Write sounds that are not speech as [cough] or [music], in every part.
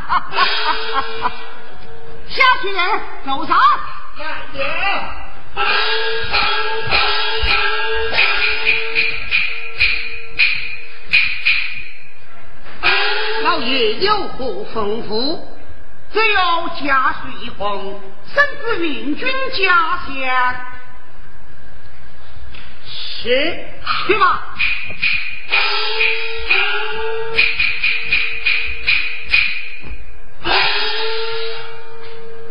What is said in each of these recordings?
[laughs] 下去人，走啥。慢点。老爷有何吩咐？只有家书一封，甚至运军家乡。是，去吧。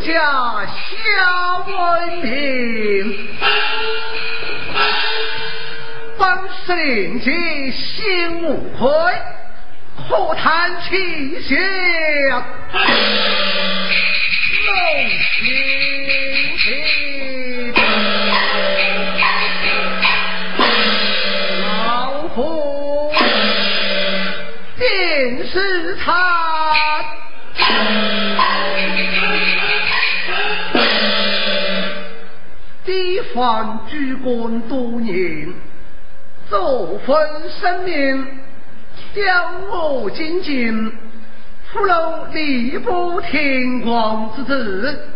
下下文明，本司令及心无愧，何谈气象？老清气。是他。还主官多年走婚生命将我紧进夫人礼部天光之子。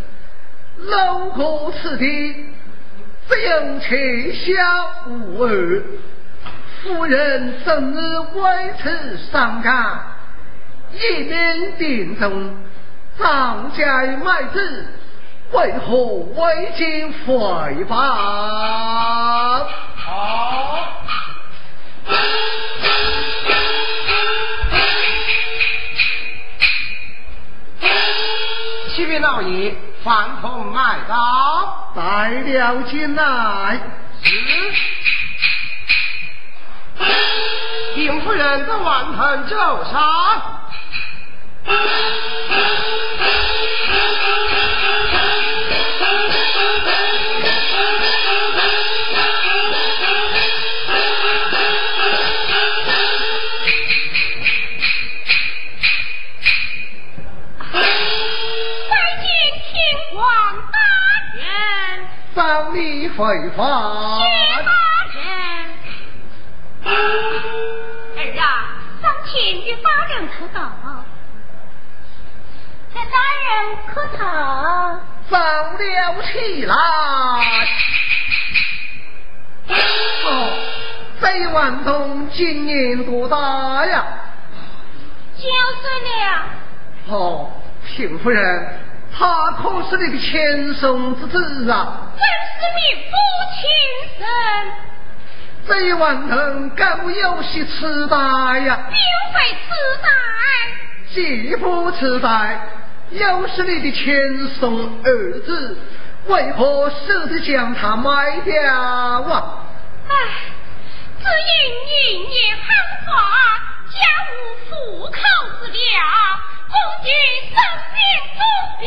路过此地只有天下无儿夫人怎能为此伤感一边点中上街卖字为何未经回报？好。启禀老爷，饭桶买到，带了进来。是。丁夫人的万盆酒上。张你回大人，儿啊，上前与大人客道。这大人客套，上了起来。哦，这万东今年多大呀？九岁了。哦，平夫人。他可是你的亲生之子啊！正是你父亲生。这一万能够有些痴呆呀？并非痴呆。既不痴呆，又是你的亲生儿子，为何舍得将他卖掉啊？唉，只因一年寒花，家无糊口之粮，公举生命重病。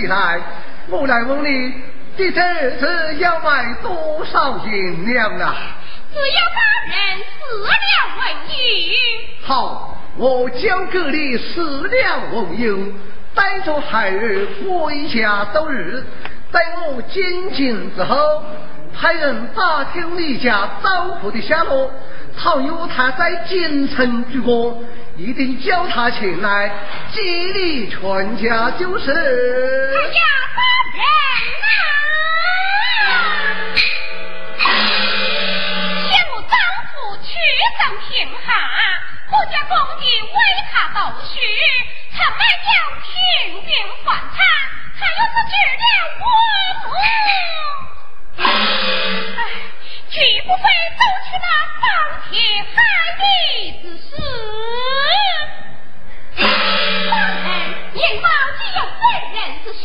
文新。我来问你，你这次要卖多少银两啊？只要大人四两文银。好，我交给你四两文银，带着孩儿回家度日。待我进京之后，派人打听你家丈夫的下落，倘有他在京城居过，一定叫他前来接你全家就是。人啊！嫌我丈夫屈身贫寒，我家为他读书，曾买了平云饭餐，他又是治了我母，唉，[laughs] 绝不会走起那伤天害理之事。大人，您方既有妇人之心。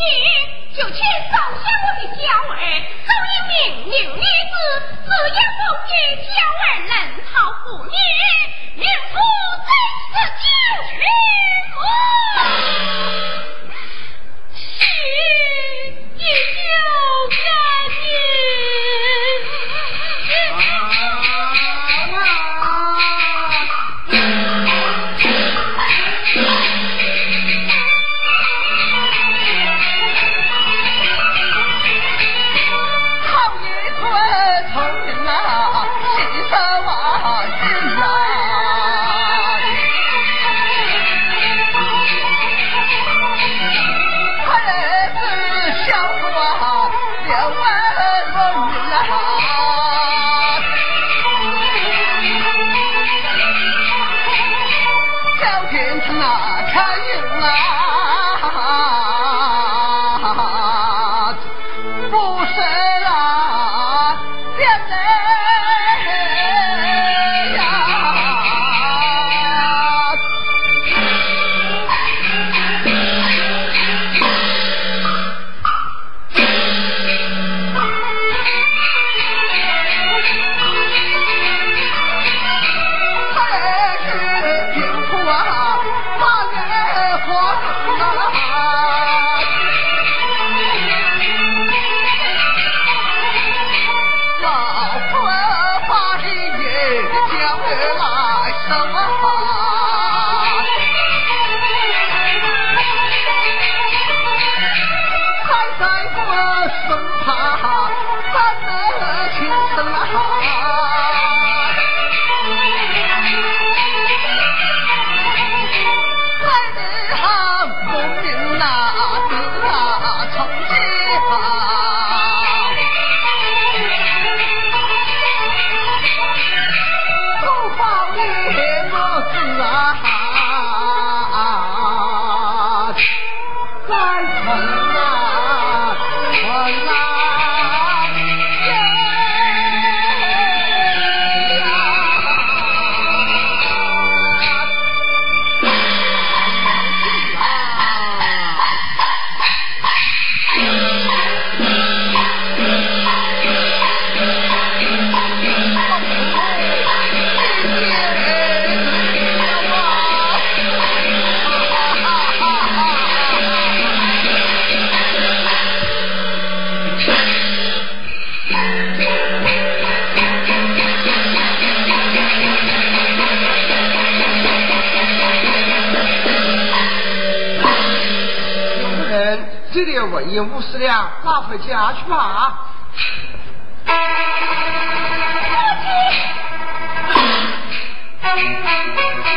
就请收下我的娇儿，早已命令女子，只要奉劝娇儿能讨妇女，孕妇真是救全。是一九三文ばあばあばあ你五十两拿回家去吧。老。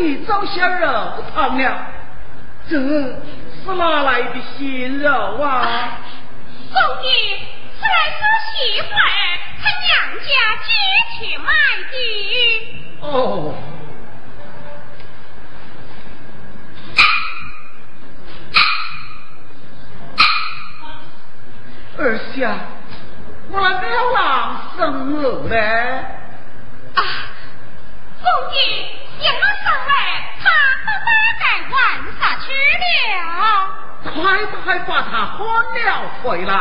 外父的早些肉汤了，这是哪来的鲜肉啊？公爷，此乃是媳妇儿她娘家借去买的。哦。二下，我那表郎生了呢？啊，公爷，娘我生儿，他到大概玩啥去了？快快把他喊了回来，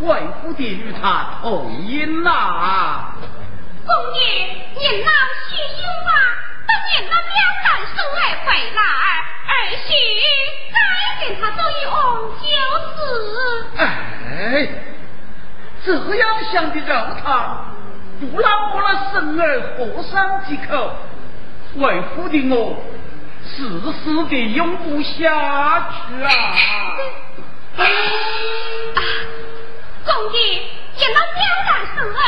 为夫的与他同音呐！公爷，您老细心吧，等您那表男生儿回来，儿媳再跟他做一翁就是。哎，这样想的肉汤，不让我那生儿喝上几口，为父的我，死死的用不下去啊！公爷，见那表男生儿，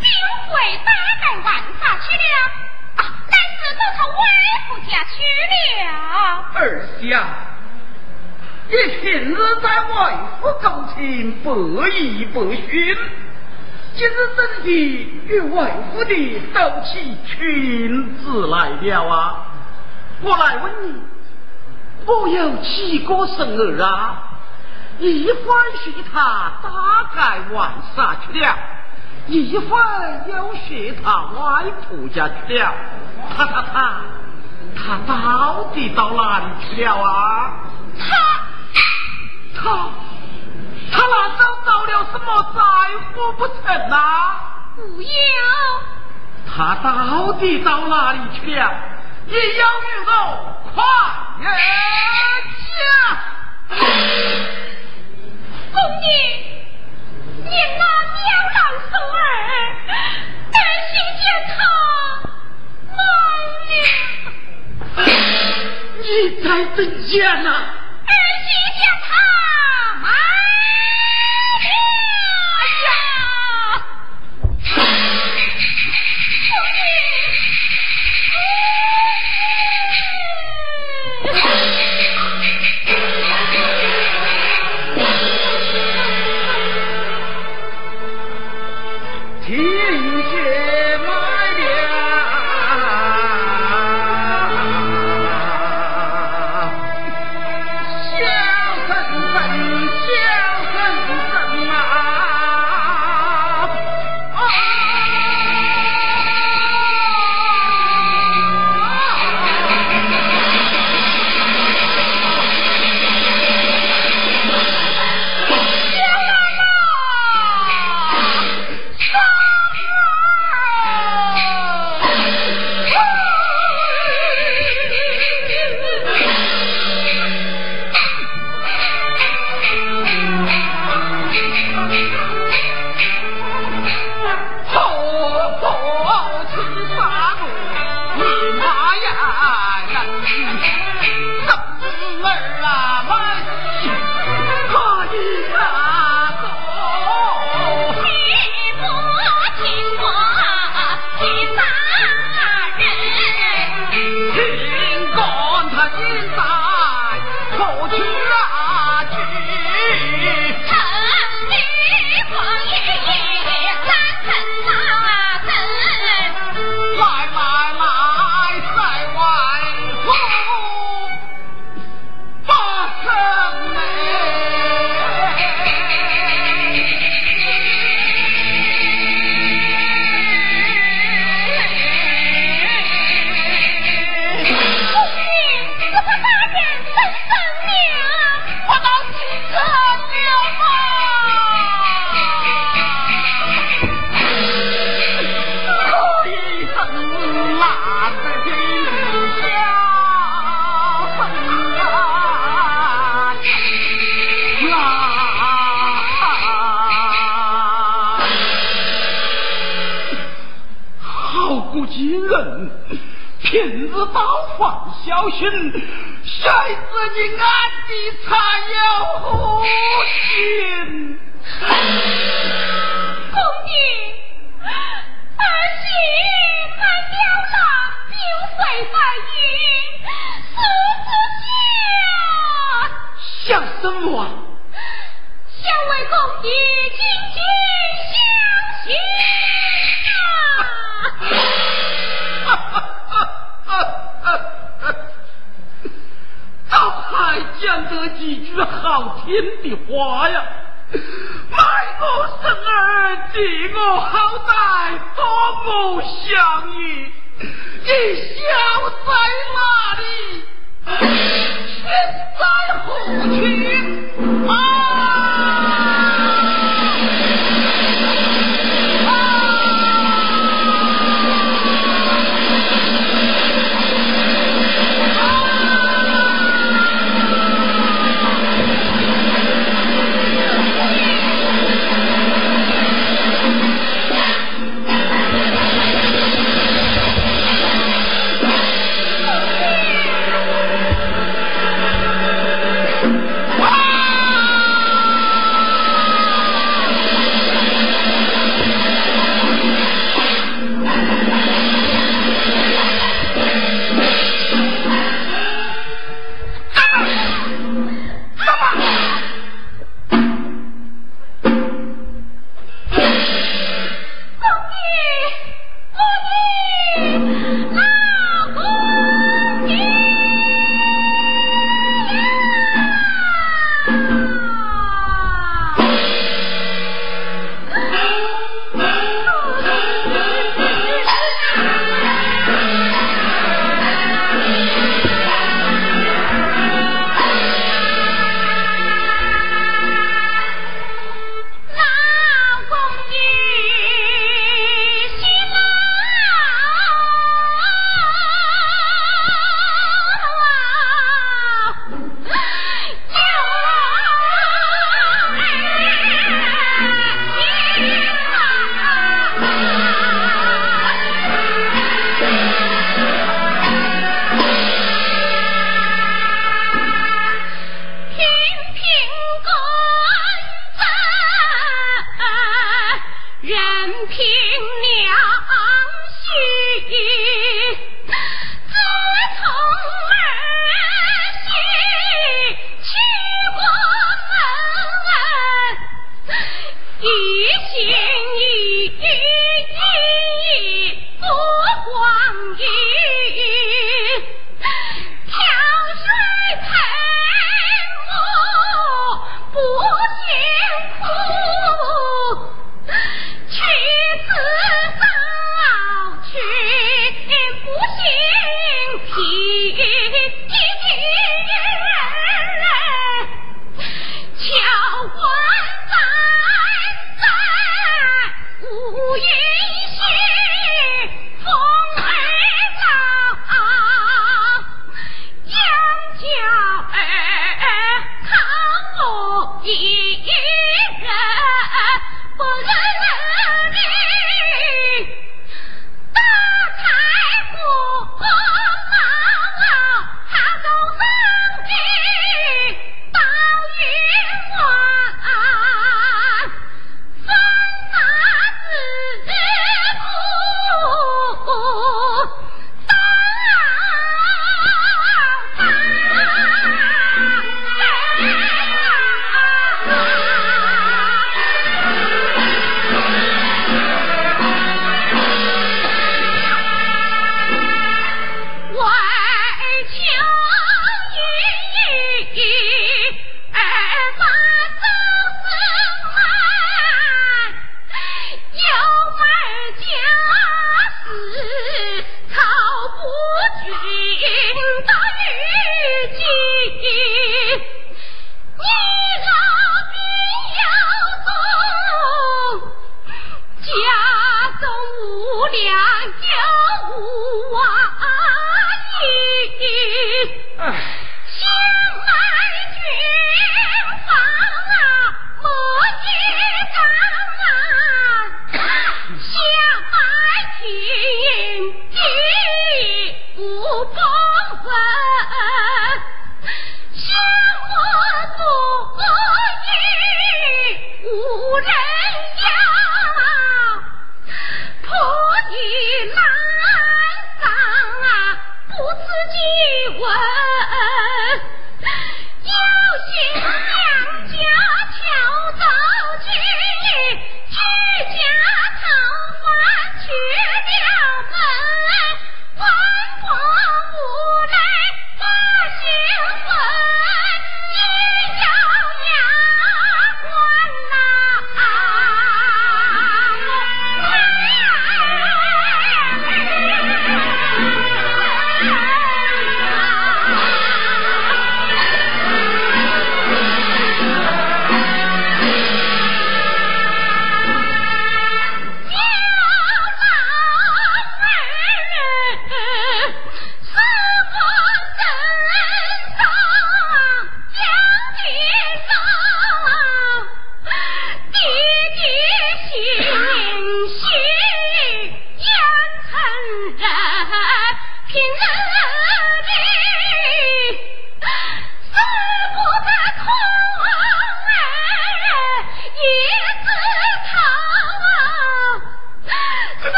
并会大概玩法去了？乃是到他外父家去了。儿媳。你平日在外府勾情，百依百顺，今日真的与外府的斗起裙子来了啊？我来问你，我有几个孙儿啊？一会儿说他大概玩啥去了，一会儿又学他外婆家去了，他他他，他到底到哪里去了啊？他。他他难道遭了什么灾祸不成呐？不要。他到底到哪里去了？你要与我快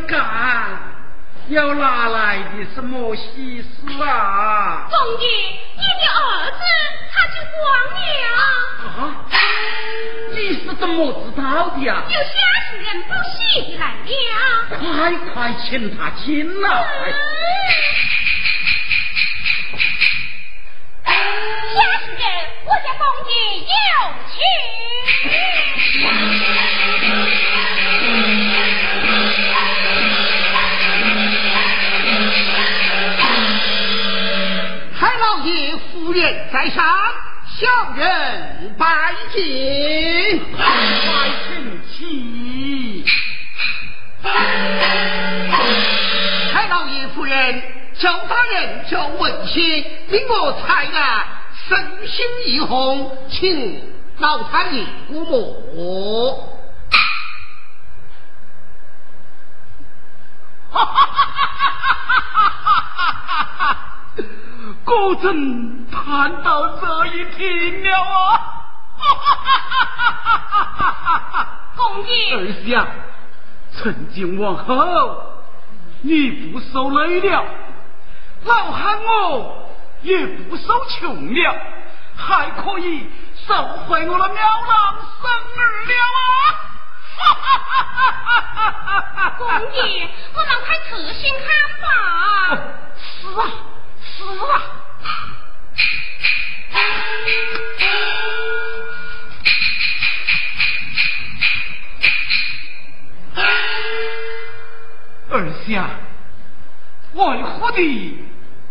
干，要哪来的什么喜事啊？公爷，你的儿子他去光了。啊？你是怎么知道的呀？有下士人报喜的来了。快快请他进来。家世人，我家公爷有请。老爷夫人在上，小人拜见。快请起。海老爷夫人。周大人，周文新，命我才来，身心一红，请老太爷过目。哈哈哈哈哈哈！果真盼到这一天了啊！哈哈哈哈哈哈！公爷，儿下，从今往后，你不受累了。老汉我也不受穷了，还可以收回我的苗郎生儿了啊！公爷，我让快仔细看吧。[laughs] 是啊，是啊。儿下，为何的？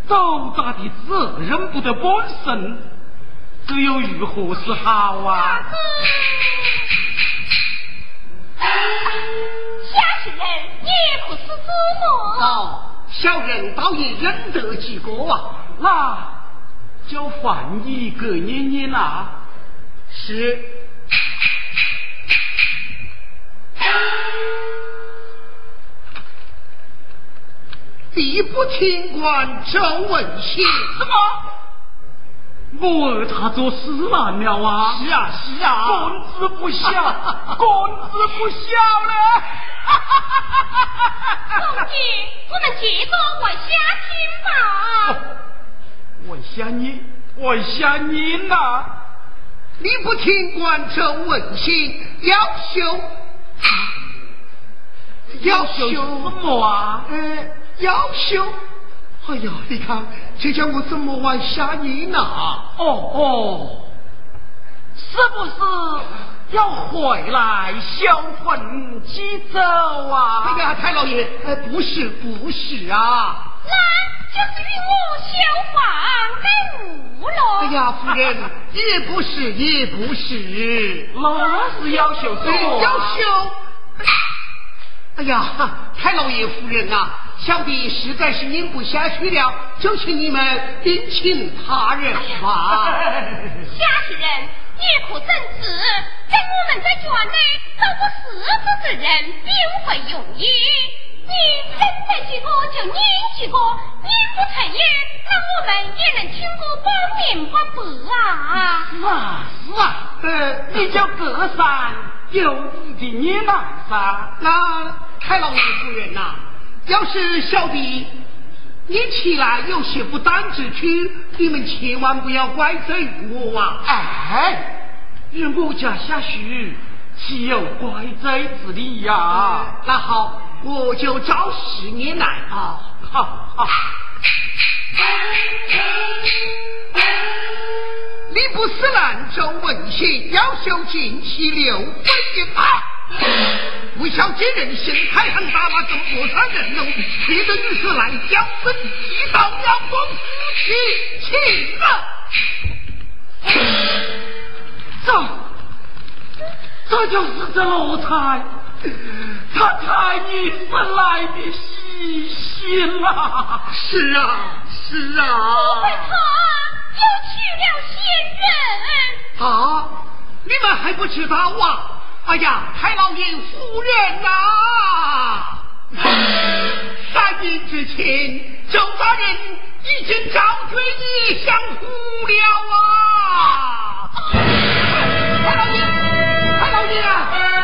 周大的责任不得半身，这又如何是好啊？下士人也不是知么？小人倒也认得几个啊，那就换一个念念啦。是。地不听官周文喜，什么？我儿他做事难了啊！是啊是啊，公子不小，[laughs] 公子不孝了！[laughs] 公子，我们接着往下听吧。问下你，问下你呐！你不听官周文新，要修，要修什么啊？嗯。要求，哎呀，你看，这叫我怎么往下念呢？哦哦，是不是要回来销魂祭走啊？哎呀，太老爷，哎，不是，不是啊，那就是与我消房跟无了。哎呀，夫人，也不是，也不是，那是要求什么？要求。哎呀，太老爷夫人呐。小弟实在是拧不下去了，就请你们另请他人吧。[laughs] 下士人也可正直，在我们在圈内找个适合之人，并非容易。你认得几个就念几个，念不成也，那我们也能听个半明半白啊。是啊，是啊，呃，你叫隔山有你的念来噻。那太老爷夫人呐。要是小弟你起来有些不当之处，你们千万不要怪罪我啊！哎，与我家下属岂有怪罪之理呀？那好，我就找十年来啊！好好。你不是兰州文信，要修进去六分一派。吴小姐人心太狠，大马中国产人龙，接着女士来将身，一到两公夫妻亲热。这，这就是这奴才，他太你生来的喜心了！是啊，是啊。我为他又娶了仙人。啊，你们还不知道啊？哎呀，太老爷夫人呐！[laughs] 三年之前，周大人已经召罪你相府了啊！[laughs] 太老爷，太老爷啊！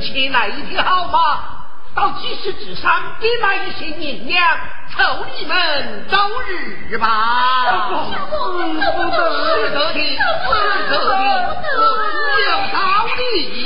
前来一趟好吗？到集市之上，给那一些银两，凑你们周日吧。是得的，是得的，自有道理。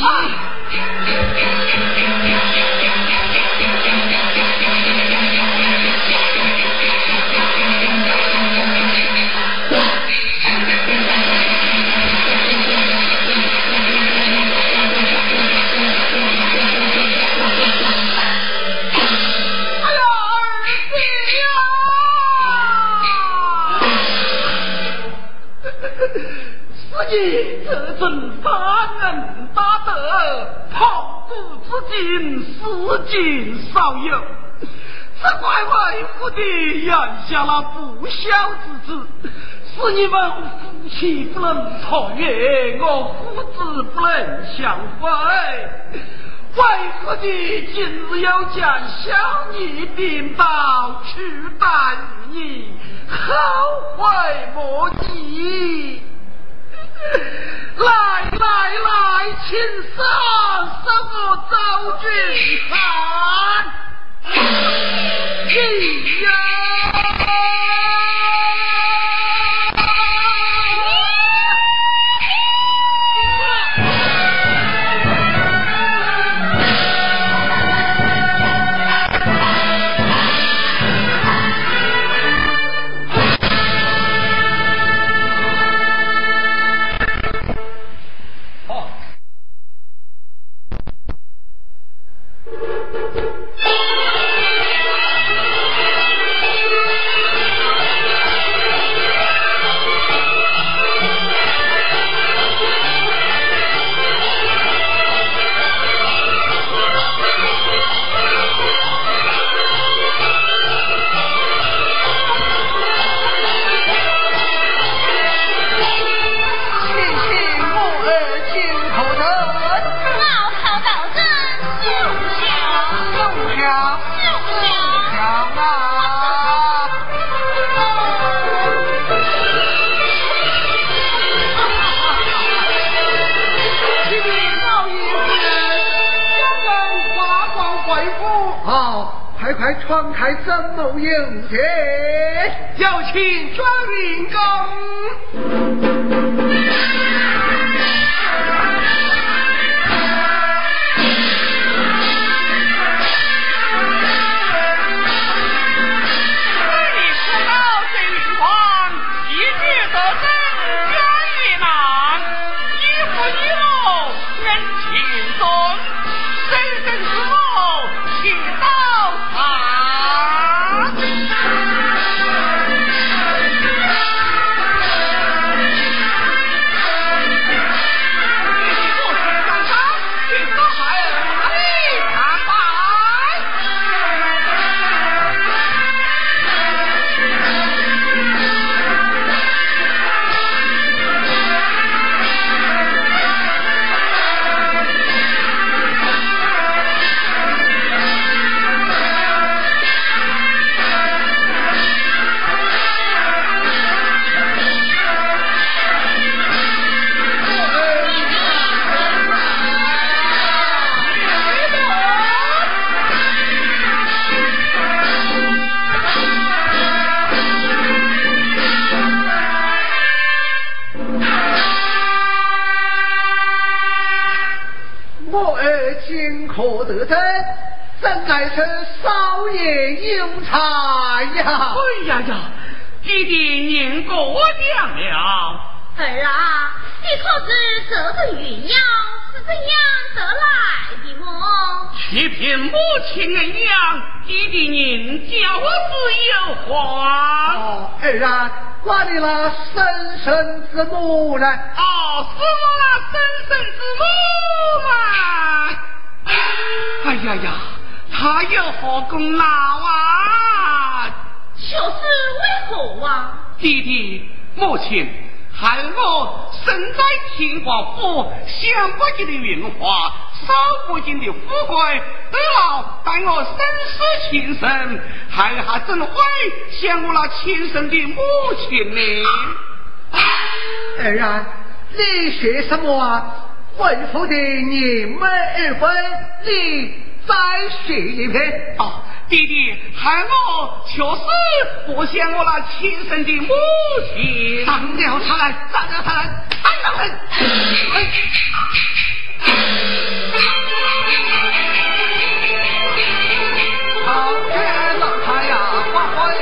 你这尊大恩大德，旁古至今，四尽少有。只怪为父的言下了不孝之子，是你们夫妻不能团圆，我父子不能相会。为何你今日要将小女禀报，去拜你，后悔莫及。来来来，请上，送我赵俊汉。一呀。方开怎么迎接？有请庄云公。少爷有才呀！哎呀呀，弟弟念过奖了。儿啊，你可知这个云药是怎样得来的么？去凭母亲的养，弟弟您教子有话。哦，儿啊，管你那生身之母呢？哦，是我那生身之母嘛。哎呀呀，他有何功劳啊？就是为何啊？弟弟，母亲，害我身在天华府，享不尽的荣华，受不尽的富贵，得了待我生死情深，还还怎会想我那亲生的母亲呢？儿啊，你学什么啊？为父的年迈而归，你再学一篇。啊，弟弟，害我确实不像我那亲生的母亲。上吊他来，上吊他来，上了来！好天老太呀，花花家，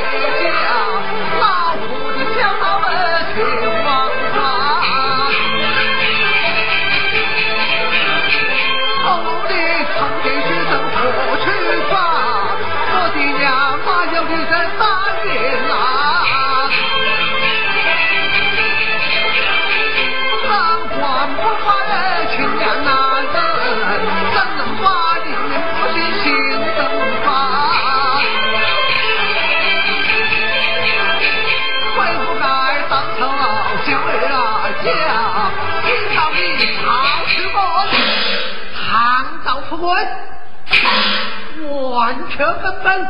完全根本，[laughs]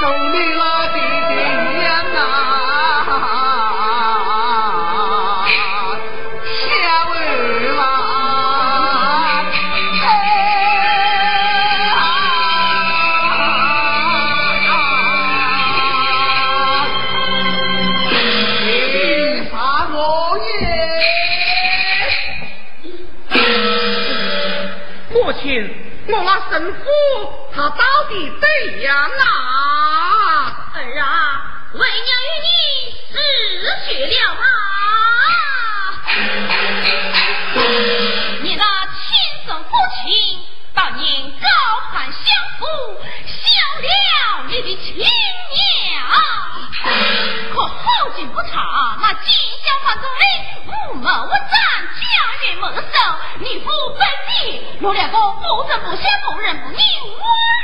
够你啦弟弟到底怎样啊？儿啊，为娘与你失去了吗？你那亲生父亲当年高攀相府，休了你的亲娘。好景不长，那金小犯罪，无谋不战，家园没收，你父本地有两个不正不邪、不仁不义、无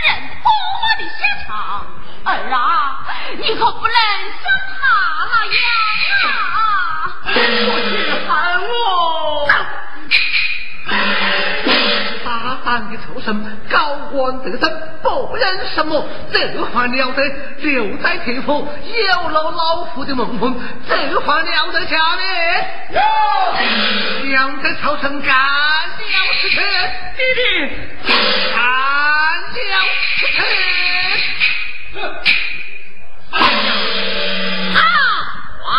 人不我的下场。儿啊，你可不能像他那样啊！母亲喊我。大胆的畜生，高官得胜，不认什么，这还了得！留在天府，有了老夫的蒙混，这还了得下呢？有，想在朝上干了此事，弟弟，干了此事。[laughs] 啊！哇！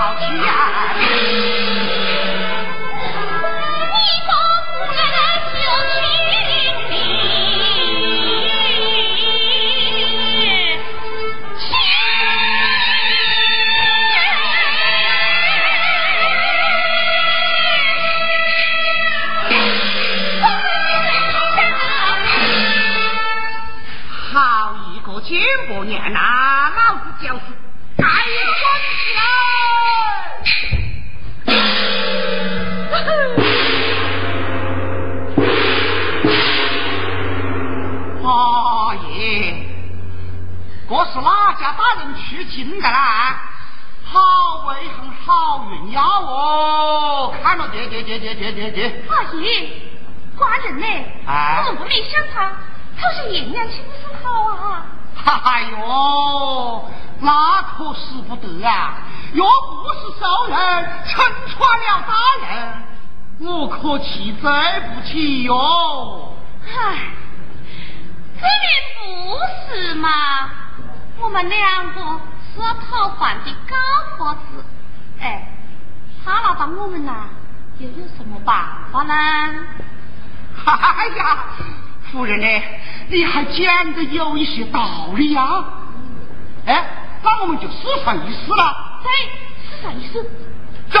好吃呀。是哪家大人去进的啦？好威风，好运呀！哦，看了这这这这这这这。阿爷，寡人呢？哎，我们不没想他，他是爷娘亲生好啊！哎呦，那可使不得啊！若不是熟人撑穿了大人，我可气罪不起哟！唉。这边不是嘛？我们两个是讨饭的高婆子，哎，他来帮我们呐，又有什么办法呢？哎呀，夫人呢？你还讲的有一些道理呀！哎，那我们就试上一试了。对，试上一试，走。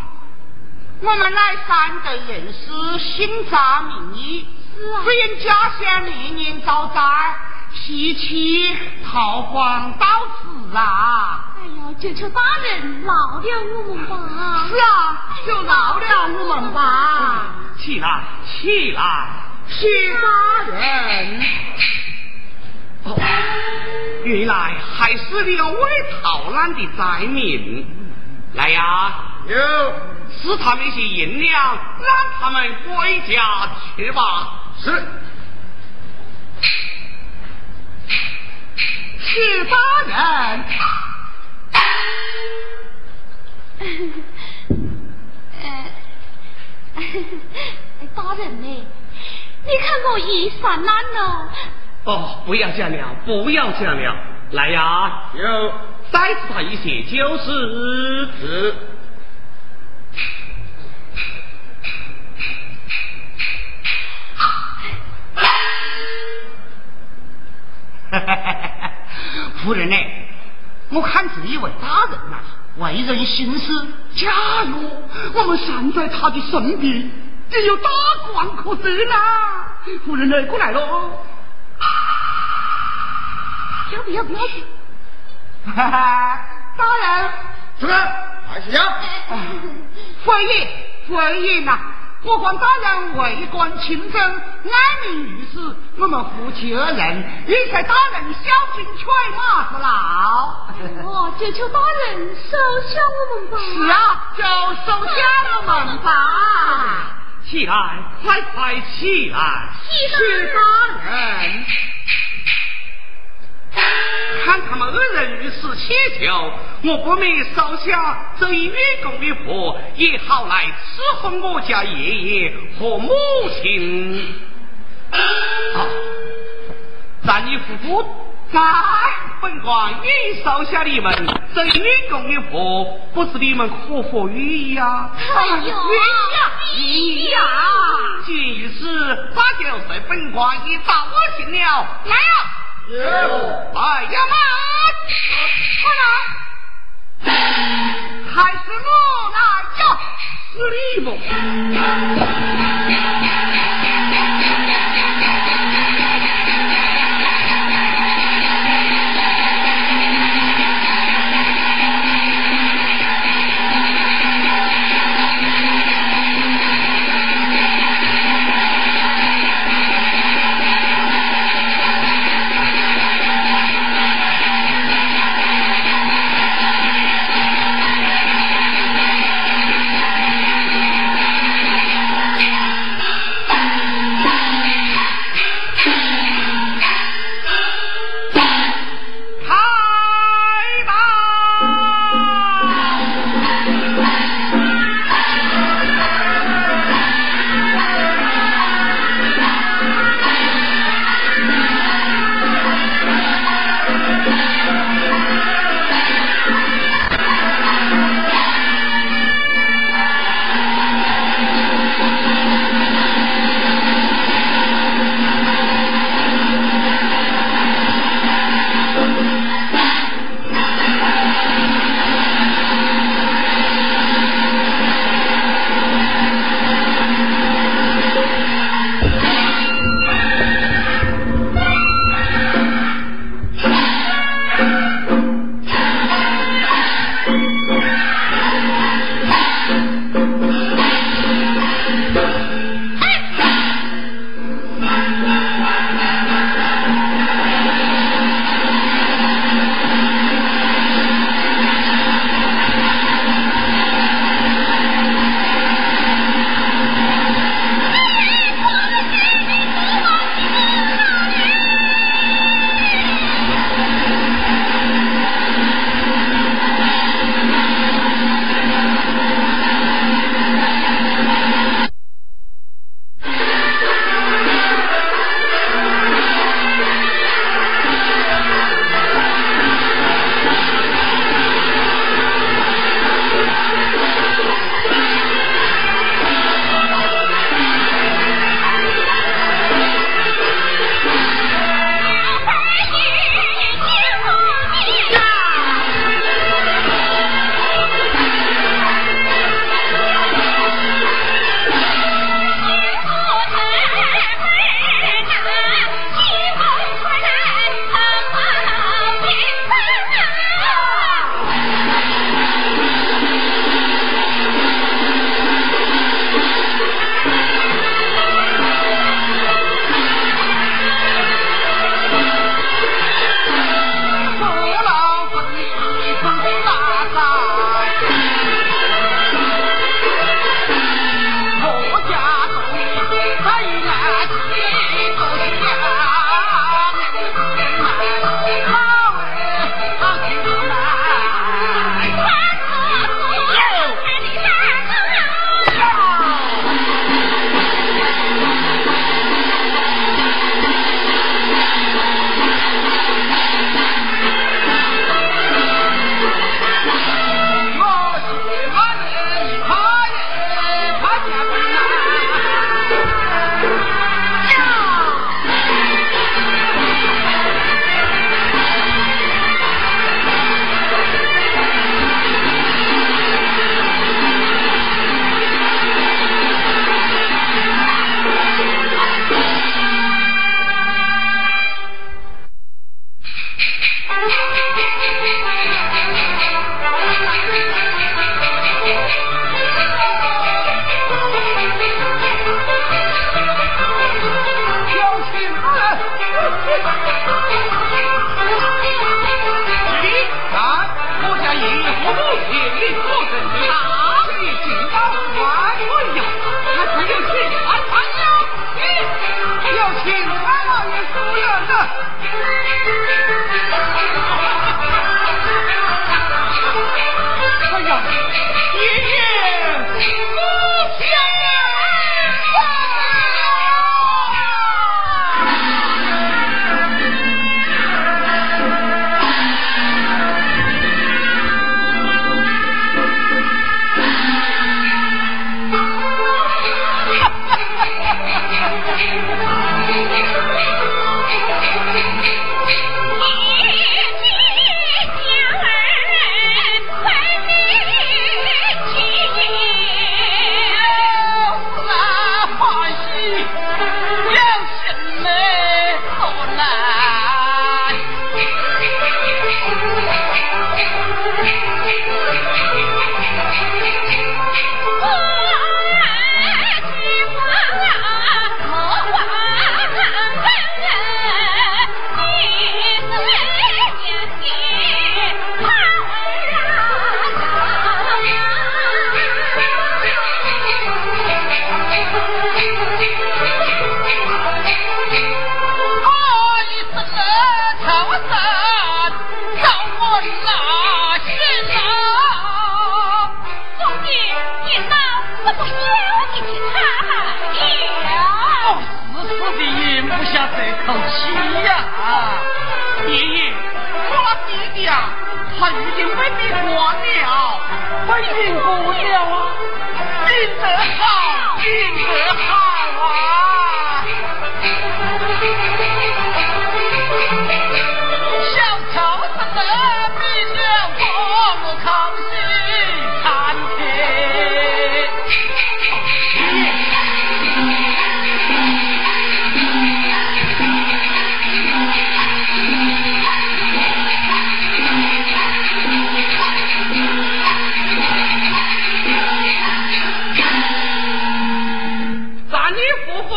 我们乃三代人士，姓张名义，只因家乡历年遭灾，脾气逃荒到此啊！哎呀，这求大人饶了我们吧！是啊，就饶了我们吧！起来，起来，谢大人。哦，原来还是两位逃难的灾民。来呀，有，使他们些银两，让他们归家去吧。是，是大人。[laughs] [laughs] 大人呢？你看我衣衫褴褛。哦，不要讲了，不要讲了，来呀。就再次他一写就是。字 [laughs] 夫人呢我看是一位大人呐为人心思假如我们站在他的身边也有大官可得啦夫人呢过来喽啊要不要不要紧？哈哈，大人，主任，还是要。回应，回应呐！我管大人为官清正，爱民如子，我们夫妻二人也在大人小心犬马之劳。[laughs] 哦，就求大人收下我们吧。是啊，就收下我们吧。[laughs] 起来，快快起来！谢大人。看他们二人如此乞求，我不免烧下这一月供的婆，也好来伺候我家爷爷和母亲。啊，咱你夫妇在本官已烧下你们这一月供的婆，不知你们可否愿意呀？哎呦，愿意呀！既于是，八九岁本官已到我心了，来啊！有，哎呀妈！快来，还是我来呀，是你不？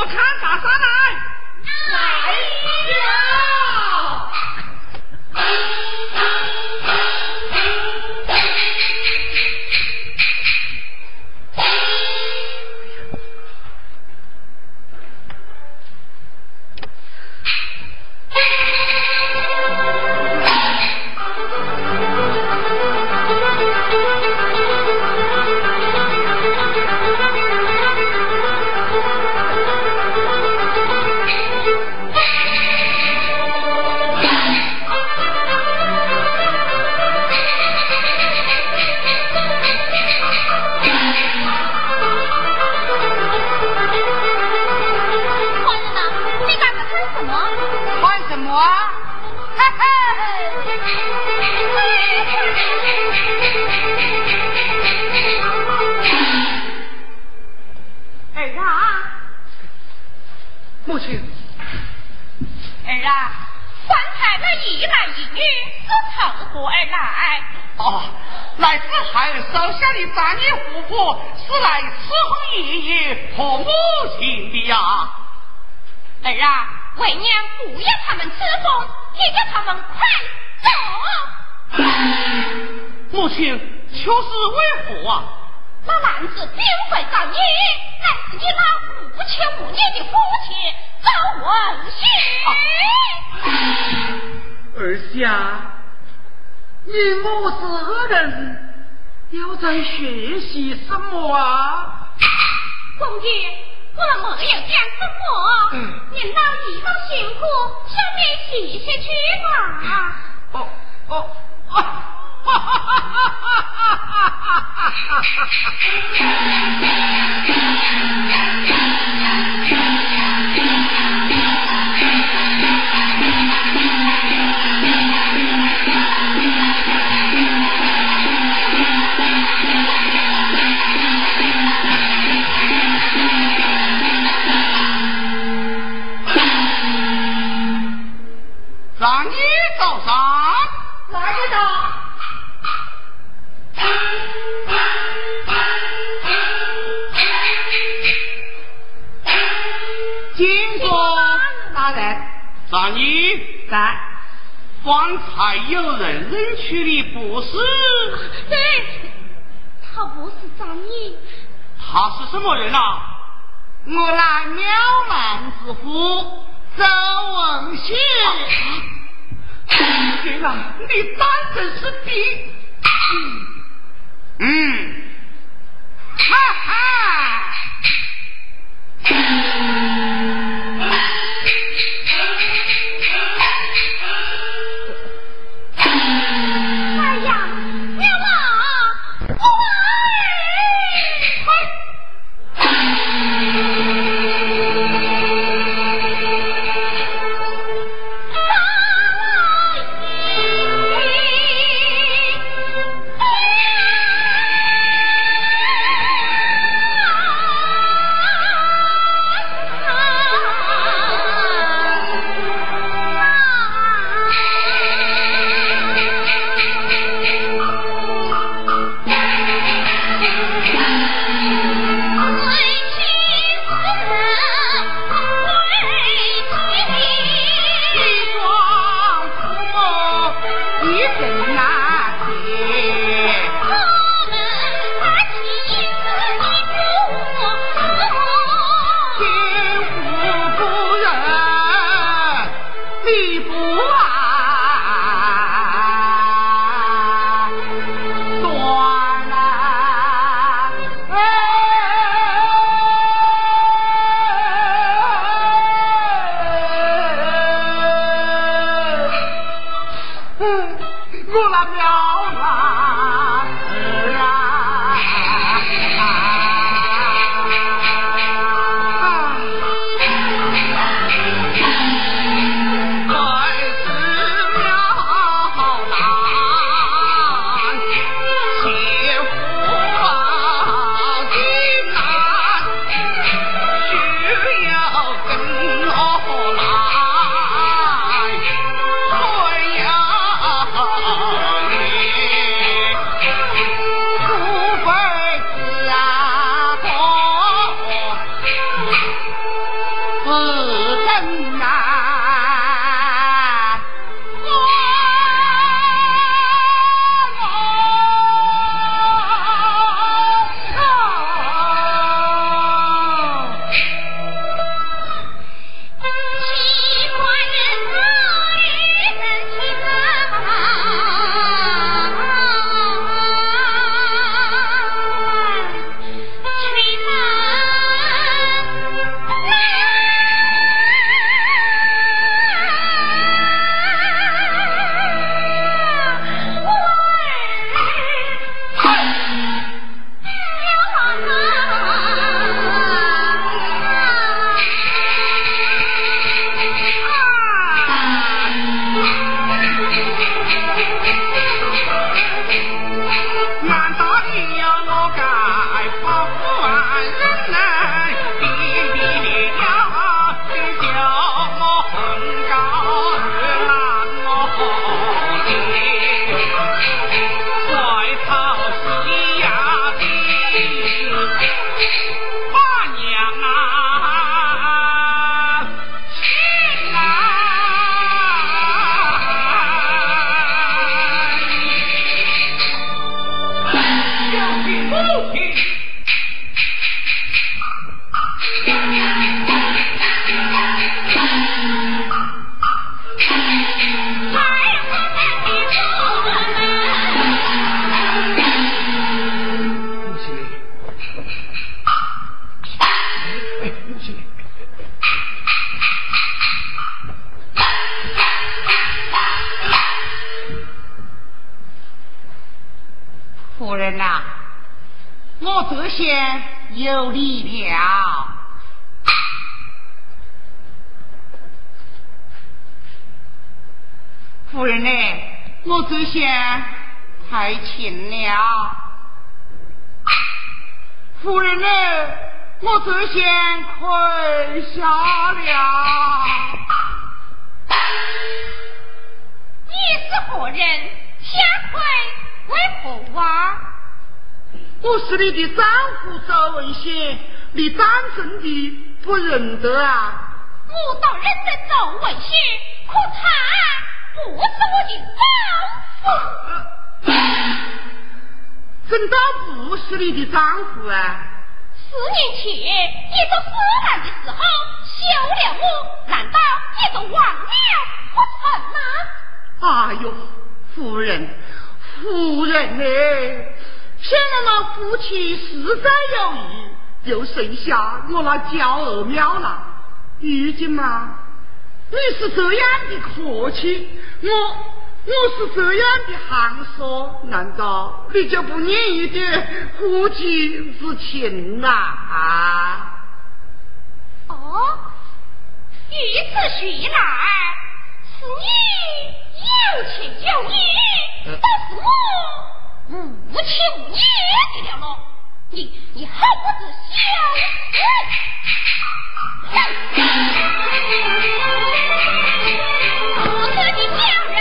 看咋上在学习什么啊？[laughs] 公爷，我们没有讲什么，您老一路辛苦，下面歇歇去吧。哦哦啊！哈哈哈哈哈哈哈哈！[laughs] 让你走上。哪里的？金说大人，让你在。方才有人认出你不是，对，他不是张毅，他是什么人啊？我乃妙兰之父周文兴。原来你当真是的。嗯，哈哈。我这些太轻了。夫人呢？我这些跪下了。你是何人？下跪为何啊？我是你的丈夫周文贤，你单身的不认得啊？我倒认得周文贤，可他不是我的丈夫。怎倒不是你的丈夫啊？十年前你做司郎的时候休了我，难道你就忘了不成吗？哎呦，夫人，夫人呢？现在那夫妻实在有意，又剩下我那娇儿苗了。如今嘛，你是这样的客气，我我是这样的寒说，难道你就不念一点夫妻之情呐？啊？哦，如此说来，是你有情有义，都是我。无情也的了咯，你，你还不是小死？哼！哥，你家。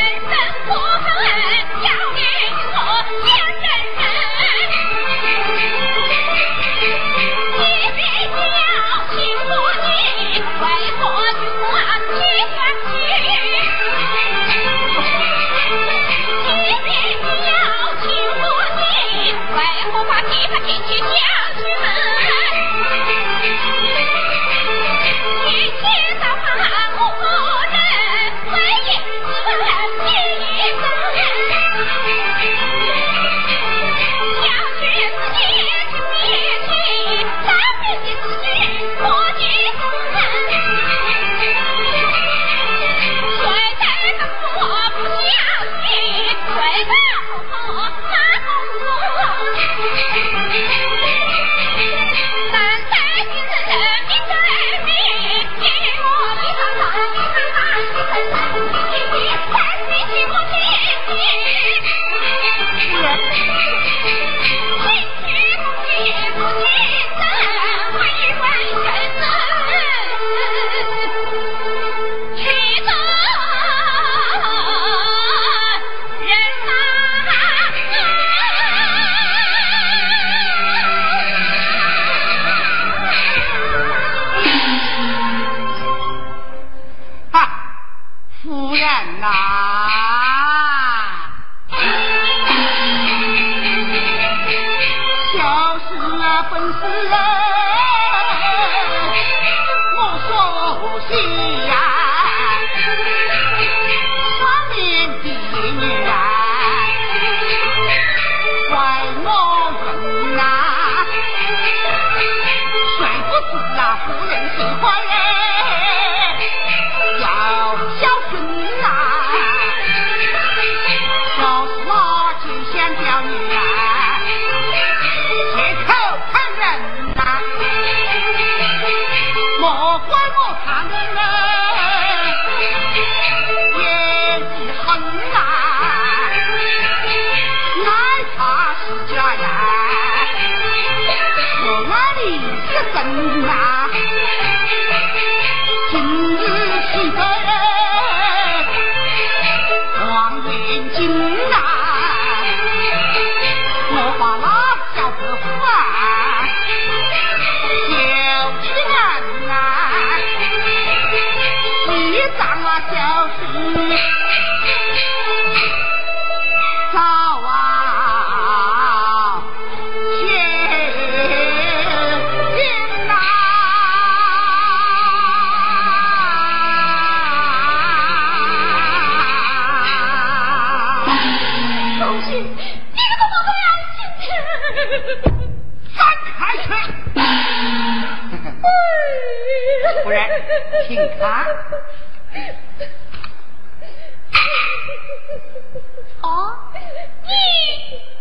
哦，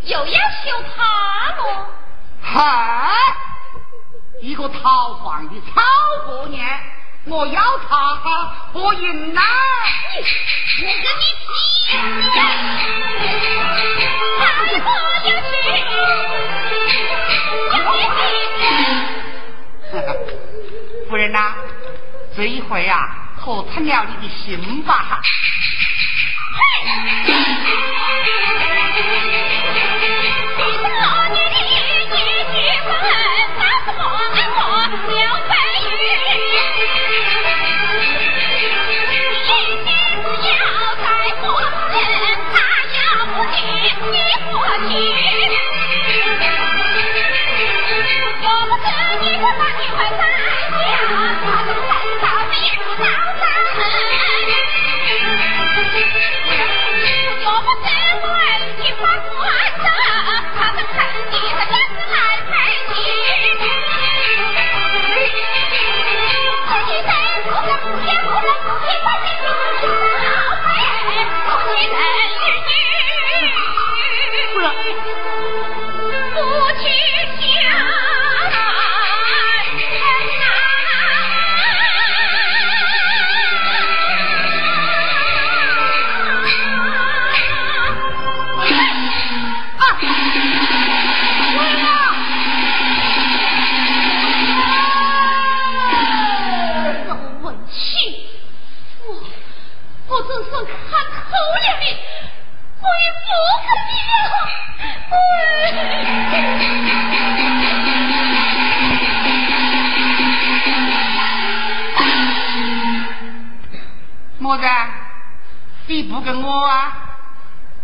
你又要修他了？嗨，一个逃犯的草过年，我要他我赢呐！我跟你急，太过有趣。[laughs] 夫人呐，这一回啊，可疼了你的心吧？不可能！喂，么子？你不跟我啊？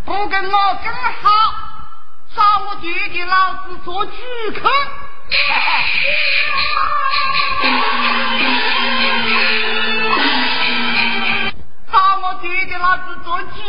不跟我更好，找我爹爹老子做主去！[laughs] 找我爹爹老子做主去！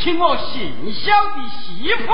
请我姓肖的媳妇。